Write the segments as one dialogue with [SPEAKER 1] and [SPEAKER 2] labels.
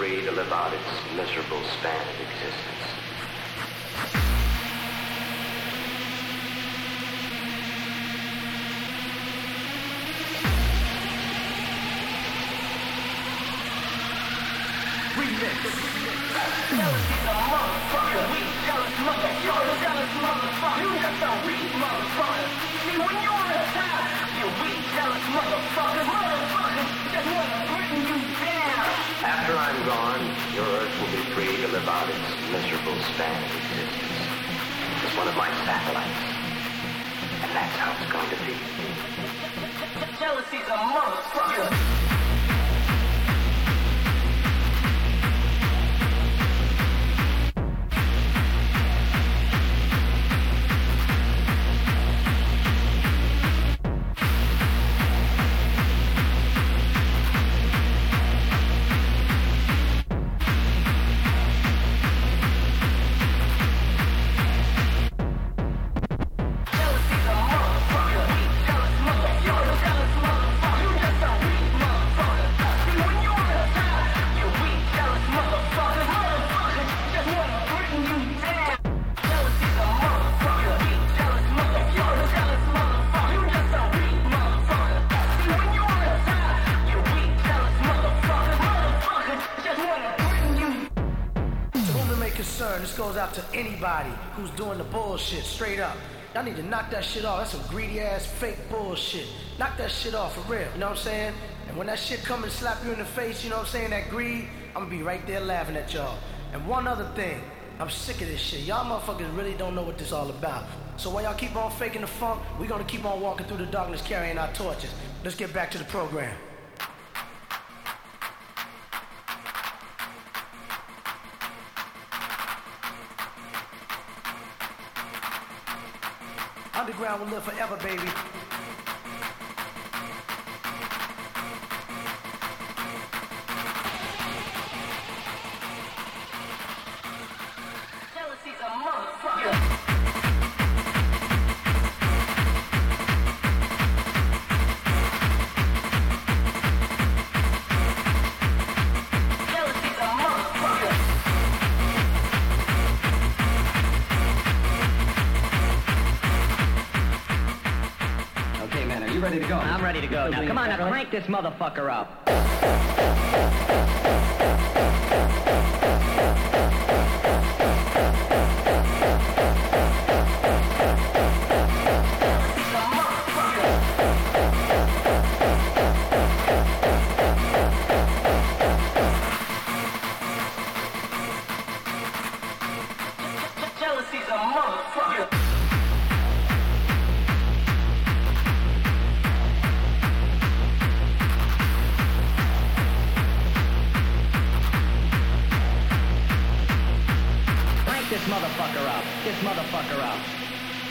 [SPEAKER 1] freed
[SPEAKER 2] about its miserable
[SPEAKER 3] span of existence. It's one of my satellites. And that's how it's going
[SPEAKER 2] to be. Jealousy's a motherfucker. Who's doing the bullshit straight up. Y'all need to knock that shit off. That's some greedy ass fake bullshit. Knock that shit off for real. You know what I'm saying? And when that shit come and slap you in the face, you know what I'm saying? That greed, I'm gonna be right there laughing at y'all. And one other thing, I'm sick of this shit. Y'all motherfuckers really don't know what this all about. So while y'all keep on faking the funk, we gonna keep on walking through the darkness carrying our torches. Let's get back to the program. Underground will live forever, baby.
[SPEAKER 4] This motherfucker up.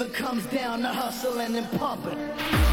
[SPEAKER 4] it comes down to hustling and pumping.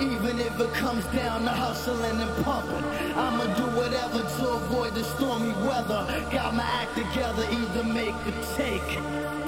[SPEAKER 5] Even if it comes down to hustling and pumping. I'ma
[SPEAKER 6] do whatever to avoid the stormy weather. Got my act together either make or take.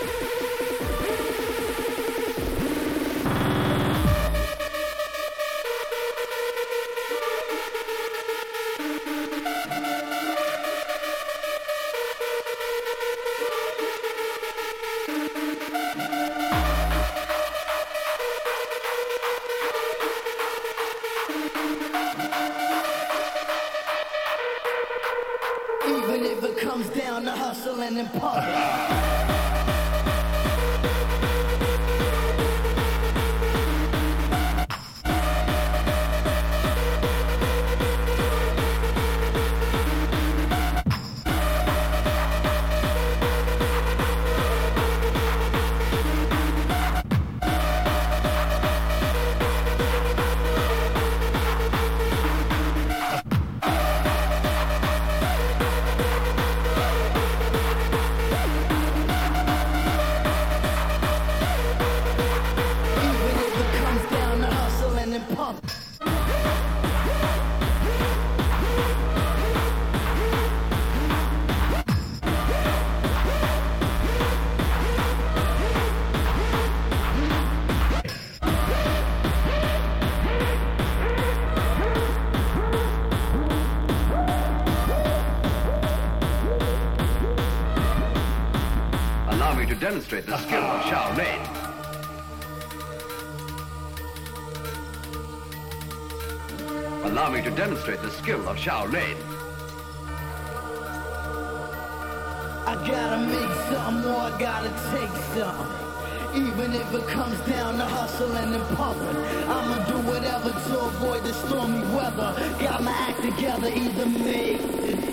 [SPEAKER 6] demonstrate the skill of Shaolin. Allow me to demonstrate the skill of Shaolin.
[SPEAKER 5] I gotta make some more, I gotta take some. Even if it comes down to hustling and pumping, I'ma do whatever to avoid the stormy weather. Got my act together, either make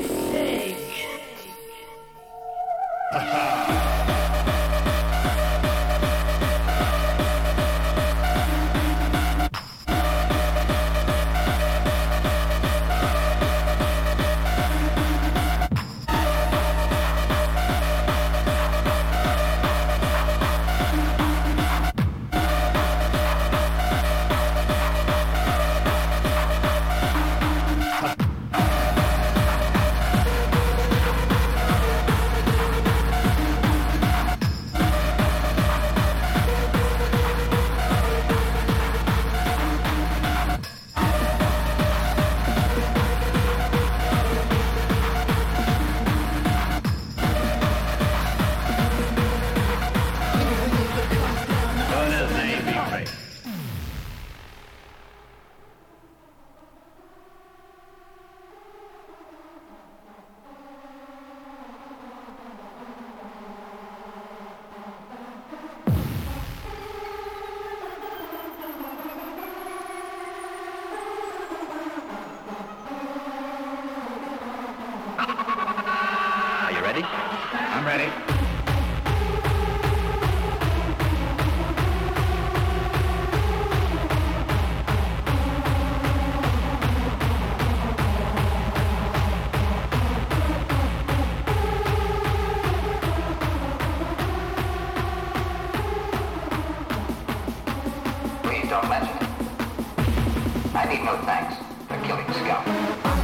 [SPEAKER 7] I need no thanks for killing Scout.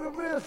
[SPEAKER 8] I'm gonna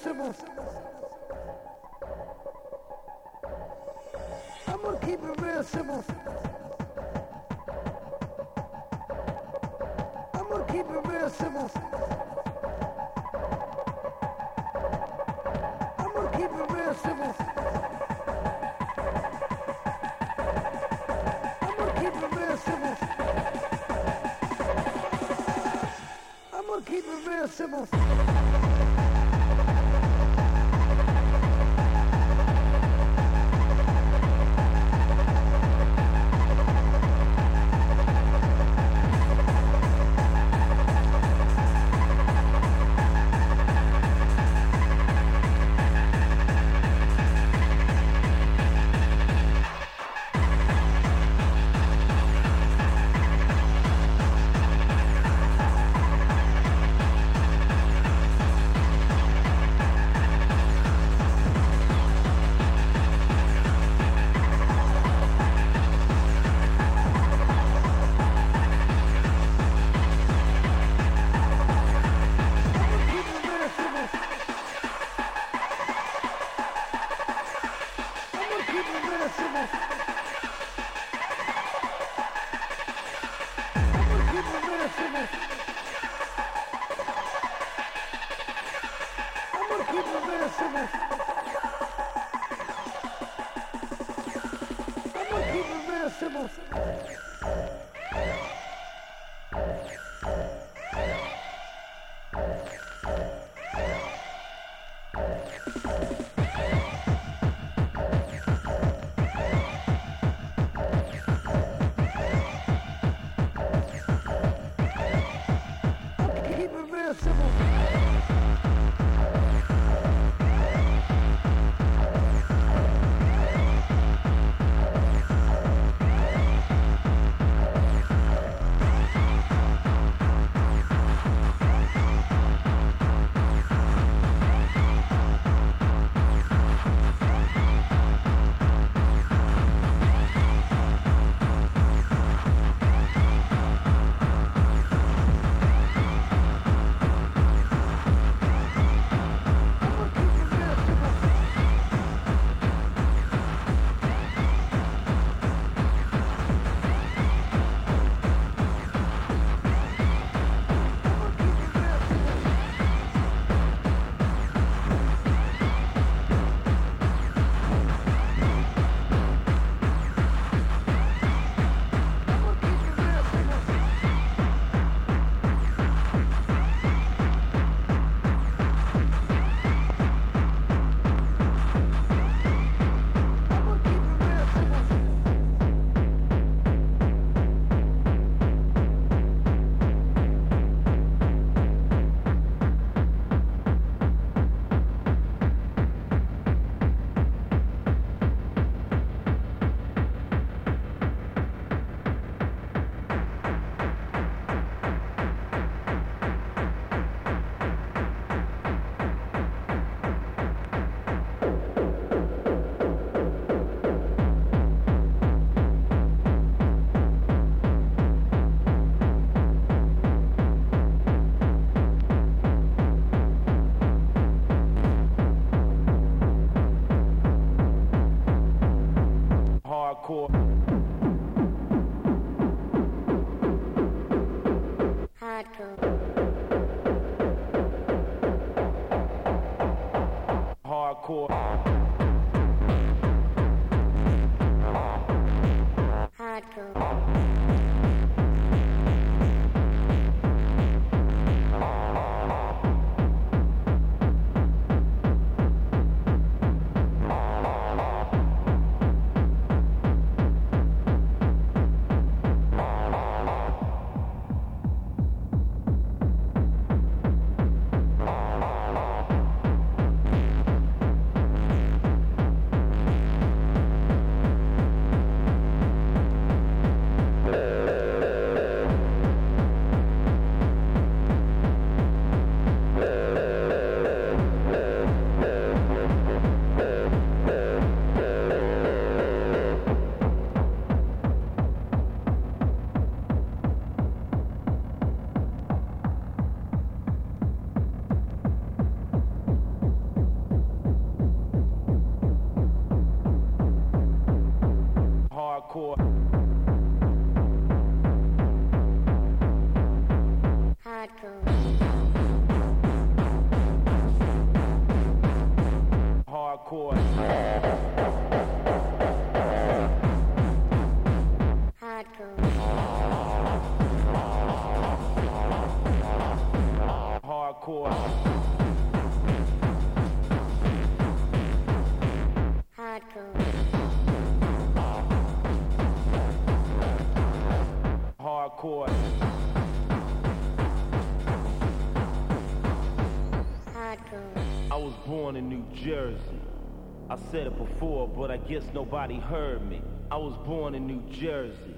[SPEAKER 9] said it before, but I guess nobody heard me. I was born in New Jersey.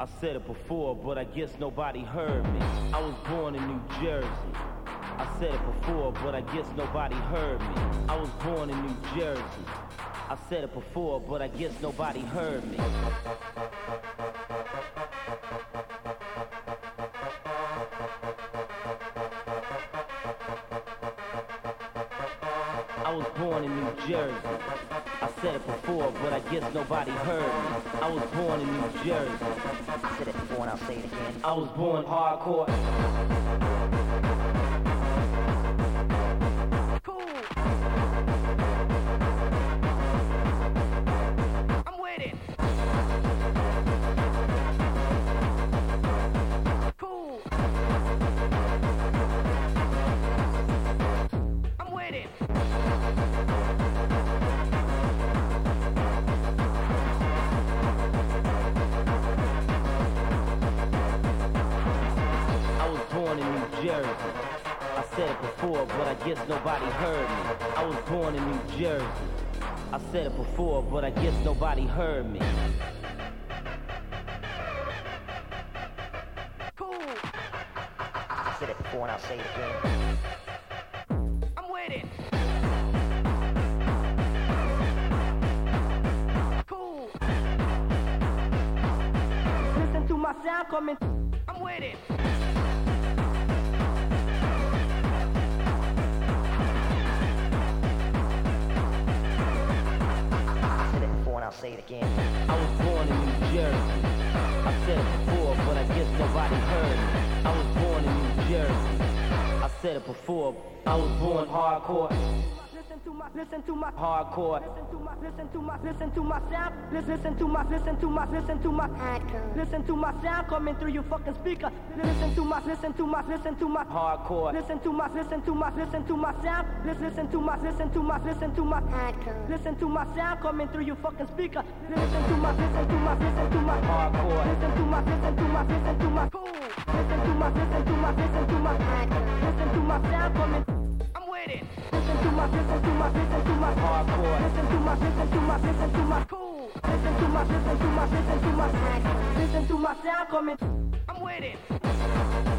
[SPEAKER 9] I said it before, but I guess nobody heard me. I was born in New Jersey. I said it before, but I guess nobody heard me. I was born in New Jersey. I said it before, but I guess nobody heard me. I was born in New Jersey. I said it before, but I guess nobody heard me. I was born in New Jersey.
[SPEAKER 10] I said it before and I'll say it again.
[SPEAKER 9] I was born hardcore. Guess nobody heard me. I was born in New Jersey. I said it before, but I guess nobody heard me.
[SPEAKER 10] Cool. I said it before and I'll say it
[SPEAKER 2] again. I'm with it. Cool. Listen to my sound coming. I'm with it.
[SPEAKER 10] Say it again.
[SPEAKER 9] I was born in New Jersey. I said it before, but I guess nobody heard. I was born in New Jersey. I said it before, I was born hardcore
[SPEAKER 2] to my, listen to my
[SPEAKER 9] hardcore.
[SPEAKER 2] Listen to my, listen to my, listen to my sound. Listen to my, listen to my, listen to my
[SPEAKER 10] hardcore.
[SPEAKER 2] Listen to my sound coming through your fucking speaker. Listen to my, listen to my, listen to my
[SPEAKER 9] hardcore.
[SPEAKER 2] Listen to my, listen to my, listen to my sound. Listen to my, listen to my, listen to my
[SPEAKER 10] hardcore.
[SPEAKER 2] Listen to my sound coming through your fucking speaker. Listen to my, listen to my, listen to my
[SPEAKER 9] hardcore.
[SPEAKER 2] Listen to my, listen to my, listen to my cool. Listen to my, listen to my, listen to my
[SPEAKER 10] hardcore.
[SPEAKER 2] Listen to my sound coming. With it. Listen to my, listen to my, listen to my
[SPEAKER 9] hardcore.
[SPEAKER 2] Listen to my, listen to my, listen to my cool. Listen to my, listen to my, listen to my hardcore. Listen to my sound coming. I'm with it.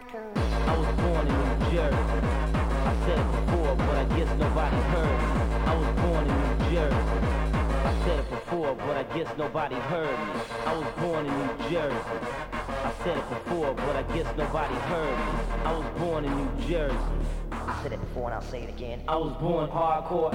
[SPEAKER 9] I was born in New Jersey. I said it before, but I guess nobody heard me. I was born in New Jersey. I said it before, but I guess nobody heard me. I was born in New Jersey. I
[SPEAKER 11] said it before, but I guess nobody heard me. I was born in New Jersey.
[SPEAKER 10] I said it before and I'll say it again.
[SPEAKER 11] I was born hardcore.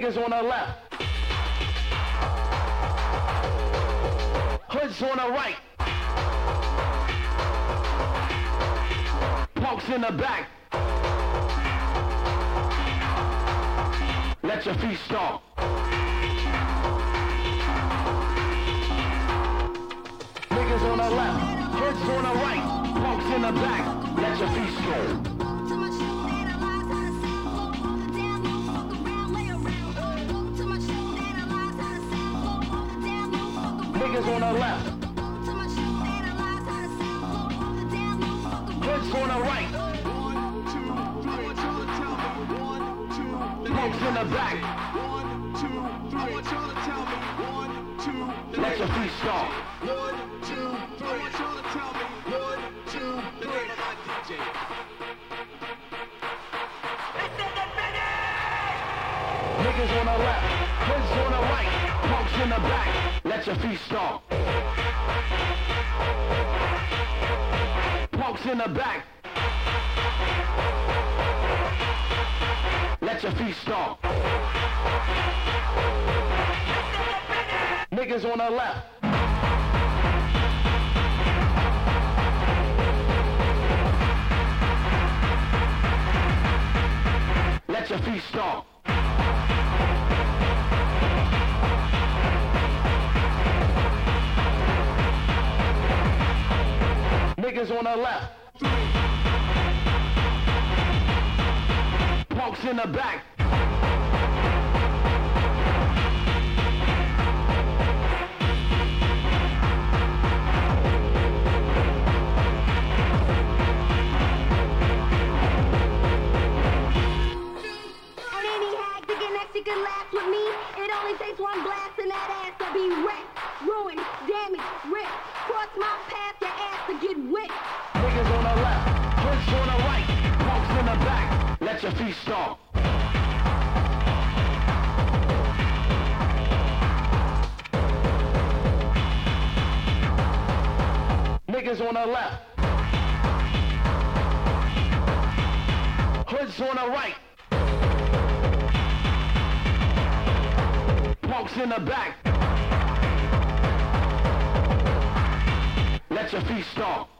[SPEAKER 12] Niggas on the left. Hoods on the right. Punks in the back. Let your feet stomp.
[SPEAKER 13] Y'all to tell me. One, two, the
[SPEAKER 12] punks in the back.
[SPEAKER 13] Three. To tell me. One, two, three. One, two, DJ.
[SPEAKER 12] Niggas on the left, hoods on the right, punks in the back. Your feet stomp. Punks in the back. Let your feet stomp. Niggas on the left. Let your feet stomp. Niggas on the left. Punks in the back.
[SPEAKER 14] Could laugh with me, it only takes one blast and that ass to be wrecked, ruined, damaged, ripped. Cross my path, your ass to get whipped.
[SPEAKER 12] Niggas on the left. Hoods on the right. Punks in the back. Let your feet stomp. Niggas on the left. Hoods on the right. Punks in the back. Let your feet stomp.